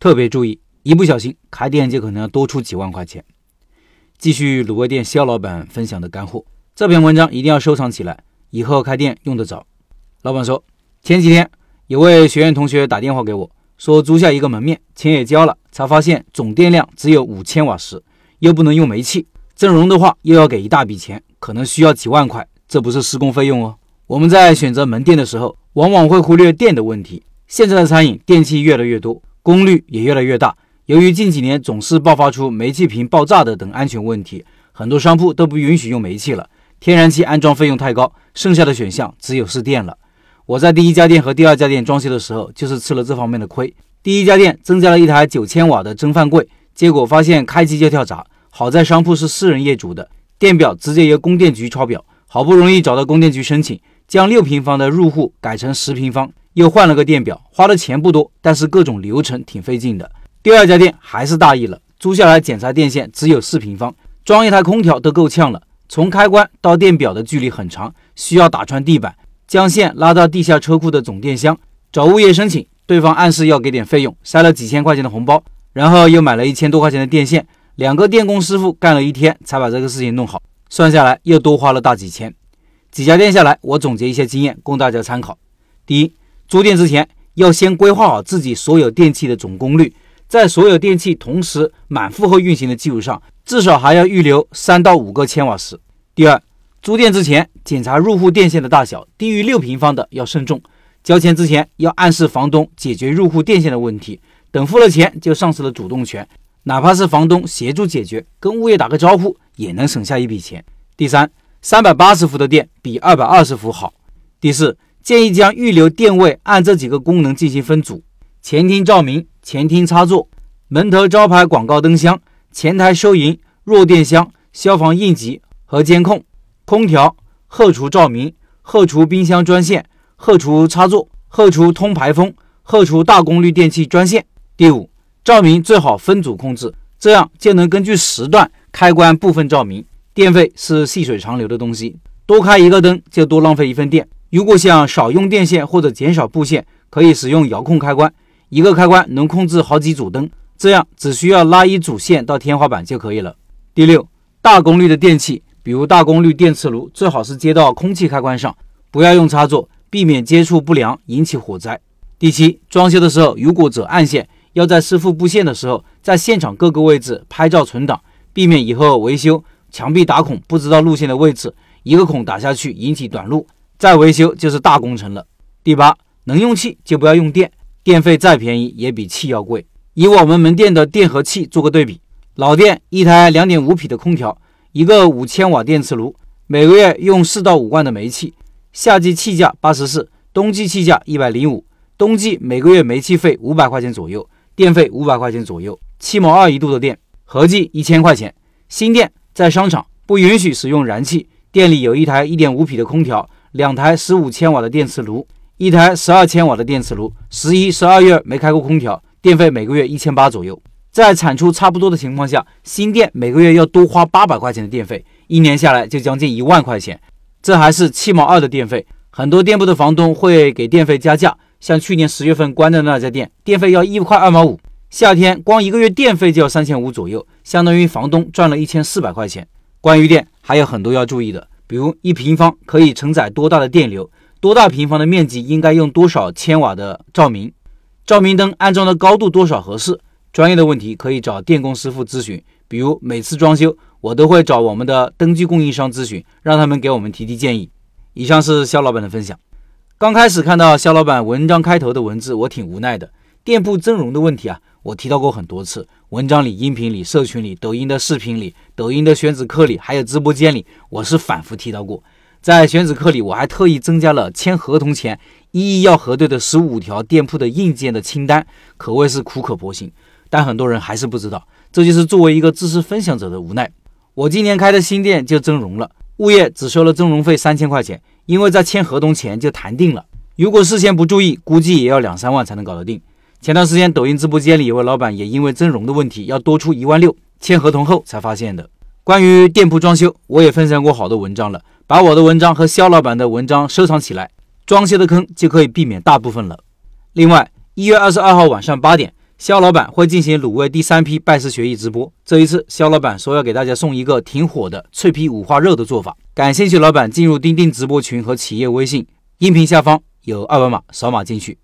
特别注意，一不小心开店就可能要多出几万块钱。继续卤味店肖老板分享的干货，这篇文章一定要收藏起来，以后开店用得着。老板说，前几天有位学员同学打电话给我，说租下一个门面，钱也交了，才发现总电量只有五千瓦时，又不能用煤气，增容的话又要给一大笔钱，可能需要几万块，这不是施工费用哦。我们在选择门店的时候，往往会忽略电的问题。现在的餐饮电器越来越多，功率也越来越大。由于近几年总是爆发出煤气瓶爆炸的等安全问题，很多商铺都不允许用煤气了。天然气安装费用太高，剩下的选项只有是电了。我在第一家店和第二家店装修的时候，就是吃了这方面的亏。第一家店增加了一台九千瓦的蒸饭柜，结果发现开机就跳闸。好在商铺是私人业主的，电表直接由供电局抄表，好不容易找到供电局申请，将六平方的入户改成十平方，又换了个电表，花的钱不多，但是各种流程挺费劲的。第二家店还是大意了，租下来检查电线只有四平方，装一台空调都够呛了。从开关到电表的距离很长，需要打穿地板，将线拉到地下车库的总电箱，找物业申请，对方暗示要给点费用，塞了几千块钱的红包，然后又买了一千多块钱的电线，两个电工师傅干了一天才把这个事情弄好，算下来又多花了大几千。几家店下来，我总结一些经验供大家参考：第一，租店之前要先规划好自己所有电器的总功率。在所有电器同时满负荷运行的基础上，至少还要预留三到五个千瓦时。第二，租店之前检查入户电线的大小，低于六平方的要慎重。交钱之前要暗示房东解决入户电线的问题，等付了钱就丧失了主动权。哪怕是房东协助解决，跟物业打个招呼也能省下一笔钱。第三，三百八十伏的电比二百二十伏好。第四，建议将预留电位按这几个功能进行分组：前厅照明。前厅插座、门头招牌广告灯箱、前台收银、弱电箱、消防应急和监控、空调、后厨照明、后厨冰箱专线、后厨插座、后厨通排风、后厨大功率电器专线。第五，照明最好分组控制，这样就能根据时段开关部分照明。电费是细水长流的东西，多开一个灯就多浪费一份电。如果想少用电线或者减少布线，可以使用遥控开关。一个开关能控制好几组灯，这样只需要拉一组线到天花板就可以了。第六，大功率的电器，比如大功率电磁炉，最好是接到空气开关上，不要用插座，避免接触不良引起火灾。第七，装修的时候如果走暗线，要在师傅布线的时候，在现场各个位置拍照存档，避免以后维修墙壁打孔不知道路线的位置，一个孔打下去引起短路，再维修就是大工程了。第八，能用气就不要用电。电费再便宜也比气要贵。以我们门店的电和气做个对比，老店一台两点五匹的空调，一个五千瓦电磁炉，每个月用四到五罐的煤气。夏季气价八十四，冬季气价一百零五。冬季每个月煤气费五百块钱左右，电费五百块钱左右，七毛二一度的电，合计一千块钱。新店在商场不允许使用燃气，店里有一台一点五匹的空调，两台十五千瓦的电磁炉。一台十二千瓦的电磁炉，十一、十二月没开过空调，电费每个月一千八左右。在产出差不多的情况下，新店每个月要多花八百块钱的电费，一年下来就将近一万块钱。这还是七毛二的电费。很多店铺的房东会给电费加价，像去年十月份关的那家店，电费要一块二毛五。夏天光一个月电费就要三千五左右，相当于房东赚了一千四百块钱。关于电还有很多要注意的，比如一平方可以承载多大的电流。多大平方的面积应该用多少千瓦的照明？照明灯安装的高度多少合适？专业的问题可以找电工师傅咨询。比如每次装修，我都会找我们的灯具供应商咨询，让他们给我们提提建议。以上是肖老板的分享。刚开始看到肖老板文章开头的文字，我挺无奈的。店铺增容的问题啊，我提到过很多次，文章里、音频里、社群里、抖音的视频里、抖音的选址课里，还有直播间里，我是反复提到过。在选址课里，我还特意增加了签合同前一一要核对的十五条店铺的硬件的清单，可谓是苦口婆心。但很多人还是不知道，这就是作为一个知识分享者的无奈。我今年开的新店就增容了，物业只收了增容费三千块钱，因为在签合同前就谈定了。如果事先不注意，估计也要两三万才能搞得定。前段时间抖音直播间里有位老板也因为增容的问题要多出一万六，签合同后才发现的。关于店铺装修，我也分享过好多文章了。把我的文章和肖老板的文章收藏起来，装修的坑就可以避免大部分了。另外，一月二十二号晚上八点，肖老板会进行卤味第三批拜师学艺直播。这一次，肖老板说要给大家送一个挺火的脆皮五花肉的做法。感兴趣老板进入钉钉直播群和企业微信，音频下方有二维码，扫码进去。